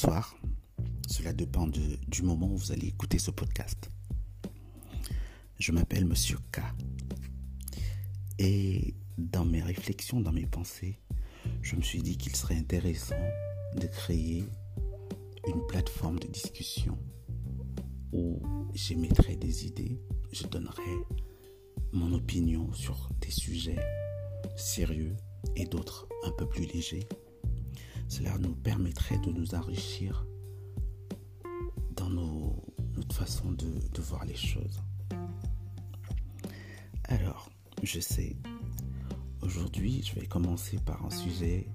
bonsoir. Cela dépend du moment où vous allez écouter ce podcast. Je m'appelle Monsieur K. Et dans mes réflexions, dans mes pensées, je me suis dit qu'il serait intéressant de créer une plateforme de discussion où j'émettrai des idées, je donnerai mon opinion sur des sujets sérieux et d'autres un peu plus légers. Cela nous permettrait de nous enrichir dans notre façon de, voir les choses. Alors, je sais, aujourd'hui, je vais commencer par un sujet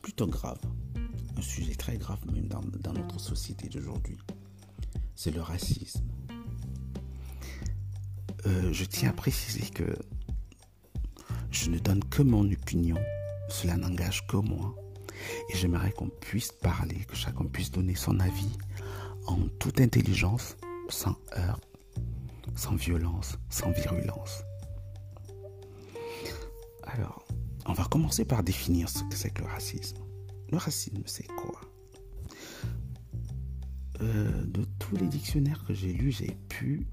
plutôt grave. Un sujet très grave même dans, dans notre société d'aujourd'hui. C'est le racisme. Euh, je tiens à préciser que je ne donne que mon opinion. Cela n'engage que moi. Et j'aimerais qu'on puisse parler, que chacun puisse donner son avis en toute intelligence, sans heurts, sans violence, sans virulence. Alors, on va commencer par définir ce que c'est que le racisme. Le racisme, c'est quoi? Euh, De tous les dictionnaires que j'ai lus, j'ai pu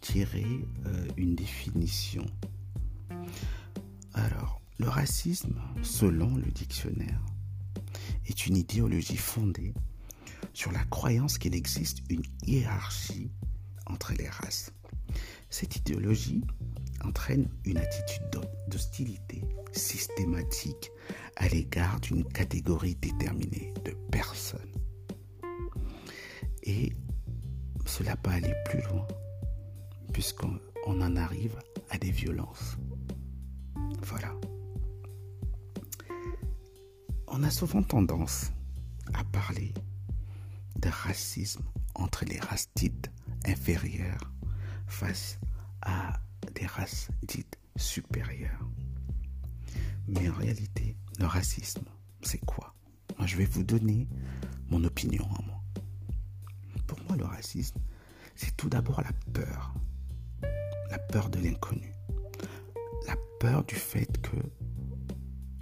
tirer euh, une définition. Le racisme, selon le dictionnaire, est une idéologie fondée sur la croyance qu'il existe une hiérarchie entre les races. Cette idéologie entraîne une attitude d'hostilité systématique à l'égard d'une catégorie déterminée de personnes. Et cela peut aller plus loin, puisqu'on en arrive à des violences. On a souvent tendance à parler de racisme entre les races dites inférieures face à des races dites supérieures. Mais en réalité, le racisme, c'est quoi? Moi, je vais vous donner mon opinion à moi. Pour moi, le racisme, c'est tout d'abord la peur. La peur de l'inconnu. La peur du fait que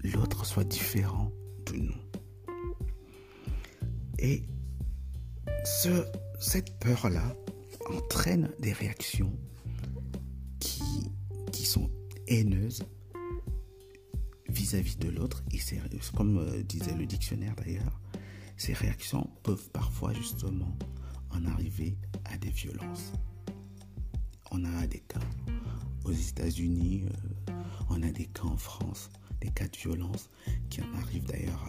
l'autre soit différent nous. Et ce, cette peur-là entraîne des réactions qui, qui sont haineuses vis-à-vis de l'autre. Et c'est comme euh, disait le dictionnaire d'ailleurs, ces réactions peuvent parfois justement en arriver à des violences. On a des cas aux États-Unis, euh, on a des cas en France, des cas de violence qui en arrivent d'ailleurs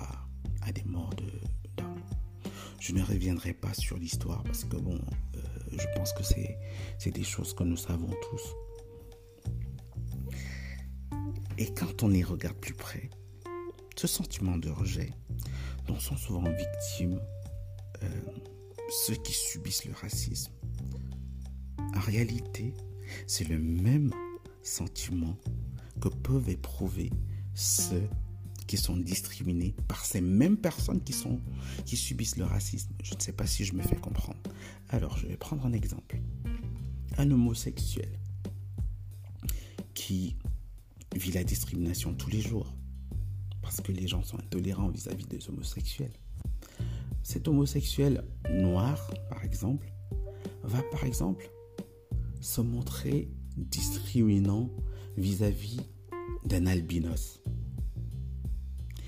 à, à, des morts d'hommes. Je ne reviendrai pas sur l'histoire parce que bon, euh, je pense que c'est des choses que nous savons tous. Et quand on y regarde plus près, ce sentiment de rejet dont sont souvent victimes euh, ceux qui subissent le racisme, en réalité, c'est le même sentiment que peuvent éprouver ceux qui sont discriminés par ces mêmes personnes qui, sont, qui subissent le racisme. Je ne sais pas si je me fais comprendre. Alors, je vais prendre un exemple. Un homosexuel qui vit la discrimination tous les jours parce que les gens sont intolérants vis-à-vis des homosexuels. Cet homosexuel noir, par exemple, va par exemple se montrer discriminant vis-à-vis d'un albinos.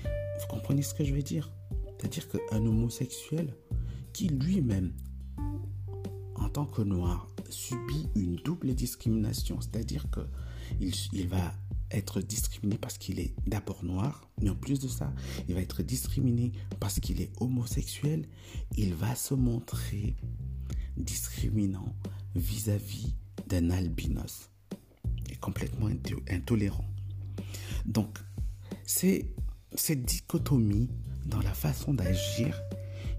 Vous comprenez ce que je veux dire? C'est-à-dire qu'un homosexuel qui lui-même, en tant que noir, subit une double discrimination, c'est-à-dire qu'il il va être discriminé parce qu'il est d'abord noir, mais en plus de ça, il va être discriminé parce qu'il est homosexuel, il va se montrer discriminant vis-à-vis d'un albinos et complètement intolérant. Donc, c'est cette dichotomie dans la façon d'agir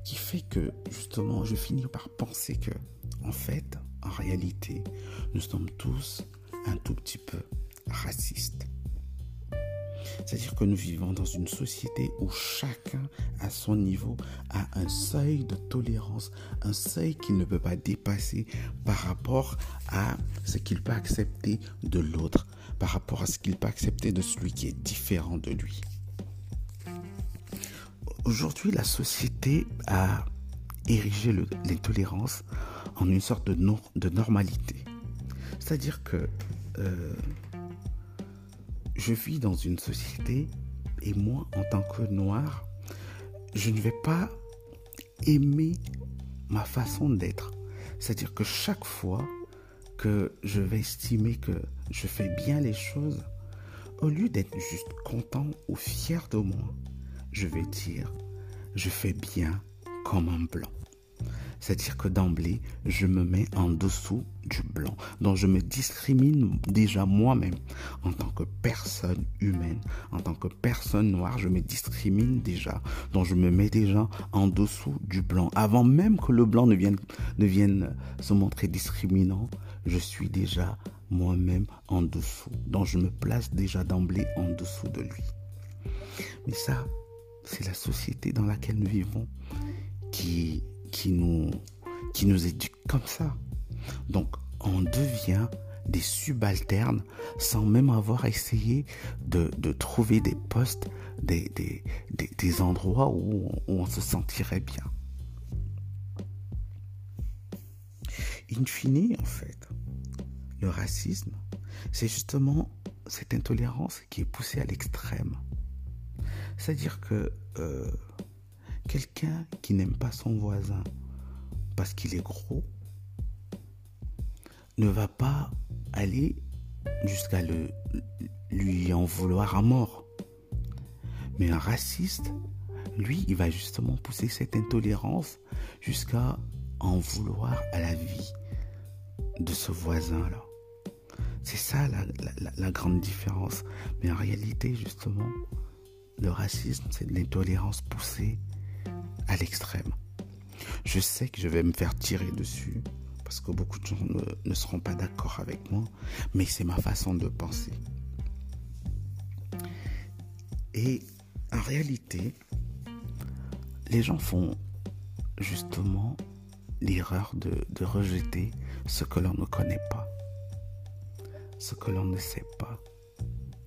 qui fait que justement je finis par penser que en fait, en réalité, nous sommes tous un tout petit peu racistes. C'est-à-dire que nous vivons dans une société où chacun, à son niveau, a un seuil de tolérance, un seuil qu'il ne peut pas dépasser par rapport à ce qu'il peut accepter de l'autre, par rapport à ce qu'il peut accepter de celui qui est différent de lui. aujourd'hui, la société a érigé l'intolérance en une sorte de, de normalité. C'est-à-dire que euh, je vis dans une société et moi, en tant que noir, je ne vais pas aimer ma façon d'être. C'est-à-dire que chaque fois que je vais estimer que je fais bien les choses, au lieu d'être juste content ou fier de moi, je vais dire, je fais bien comme un blanc. C'est-à-dire que d'emblée, je me mets en dessous du blanc. Donc je me discrimine déjà moi-même en tant que personne humaine, en tant que personne noire, je me discrimine déjà. Donc je me mets déjà en dessous du blanc. Avant même que le blanc ne vienne, ne vienne se montrer discriminant, je suis déjà moi-même en dessous. Donc je me place déjà d'emblée en dessous de lui. Mais ça, c'est la société dans laquelle nous vivons qui qui nous, qui nous éduque comme ça. Donc, on devient des subalternes sans même avoir essayé de, trouver des postes, des, des, endroits où on, se sentirait bien. In fine, en fait, le racisme, c'est justement cette intolérance qui est poussée à l'extrême. C'est-à-dire que euh, Quelqu'un qui n'aime pas son voisin parce qu'il est gros ne va pas aller jusqu'à le, lui en vouloir à mort. Mais un raciste, lui, il va justement pousser cette intolérance jusqu'à en vouloir à la vie de ce voisin-là. C'est ça la, la, grande différence. Mais en réalité, justement, le racisme, c'est l'intolérance poussée à l'extrême. Je sais que je vais me faire tirer dessus parce que beaucoup de gens ne, seront pas d'accord avec moi, mais c'est ma façon de penser. Et en réalité, les gens font justement l'erreur de, rejeter ce que l'on ne connaît pas, ce que l'on ne sait pas,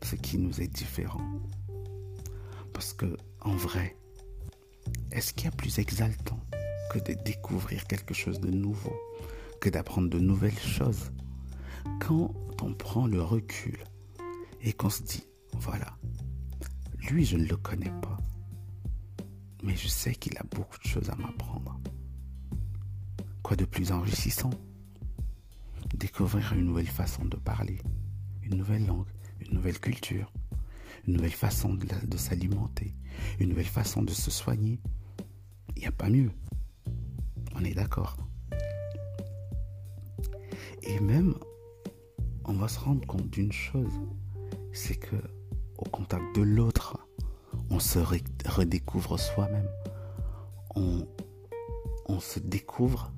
ce qui nous est différent. Parce que en vrai, est-ce qu'il y a plus exaltant que de découvrir quelque chose de nouveau, que d'apprendre de nouvelles choses? Quand on prend le recul et qu'on se dit, voilà, lui je ne le connais pas, mais je sais qu'il a beaucoup de choses à m'apprendre. Quoi de plus enrichissant? Découvrir une nouvelle façon de parler, une nouvelle langue, une nouvelle culture, une nouvelle façon de, s'alimenter, une nouvelle façon de se soigner, il n'y a pas mieux. On est d'accord. Et même, on va se rendre compte d'une chose, c'est que au contact de l'autre, on se redécouvre soi-même. On, se découvre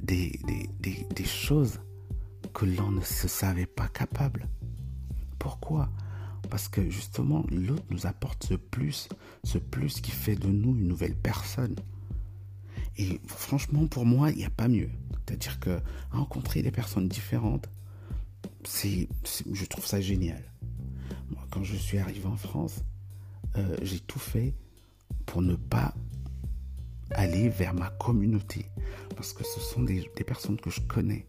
des, des, des choses que l'on ne se savait pas capable. Pourquoi? Parce que justement, l'autre nous apporte ce plus, ce plus qui fait de nous une nouvelle personne. Et franchement, pour moi, il n'y a pas mieux. C'est-à-dire que rencontrer des personnes différentes, c'est, je trouve ça génial. Moi, quand je suis arrivé en France, euh, j'ai tout fait pour ne pas aller vers ma communauté. Parce que ce sont des, des personnes que je connais.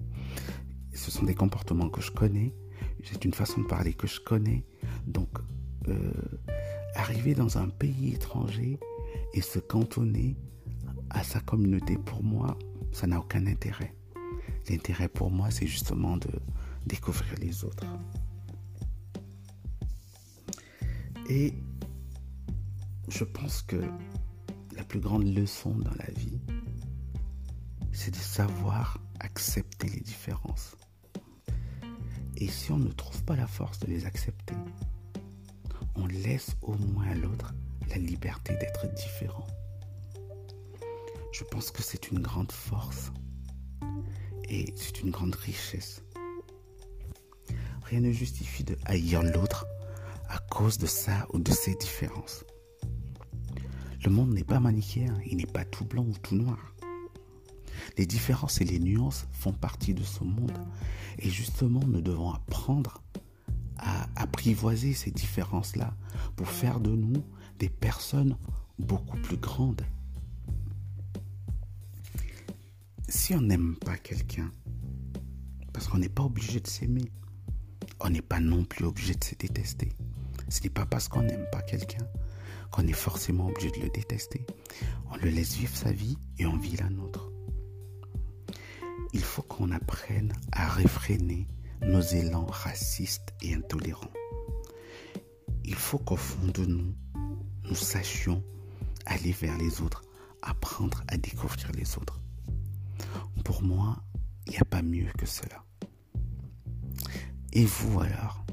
Ce sont des comportements que je connais. C'est une façon de parler que je connais. Donc, euh, arriver dans un pays étranger et se cantonner à sa communauté, pour moi, ça n'a aucun intérêt. L'intérêt pour moi, c'est justement de découvrir les autres. Et je pense que la plus grande leçon dans la vie, c'est de savoir accepter les différences. Et si on ne trouve pas la force de les accepter, on laisse au moins à l'autre la liberté d'être différent. Je pense que c'est une grande force et c'est une grande richesse. Rien ne justifie de haïr l'autre à cause de ça ou de ses différences. Le monde n'est pas manichéen, il n'est pas tout blanc ou tout noir. Les différences et les nuances font partie de ce monde et justement nous devons apprendre apprivoiser ces différences-là pour faire de nous des personnes beaucoup plus grande. Si on n'aime pas quelqu'un, parce qu'on n'est pas obligé de s'aimer, on n'est pas non plus obligé de se détester. Ce n'est pas parce qu'on n'aime pas quelqu'un qu'on est forcément obligé de le détester. On le laisse vivre sa vie et on vit la nôtre. Il faut qu'on apprenne à réfréner nos élans racistes et intolérants. Il faut qu'au fond de nous, nous sachions aller vers les autres, apprendre à découvrir les autres. Pour moi, il n'y a pas mieux que cela. Et vous alors?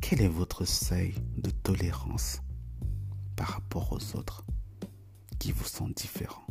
Quel est votre seuil de tolérance par rapport aux autres qui vous sont différents?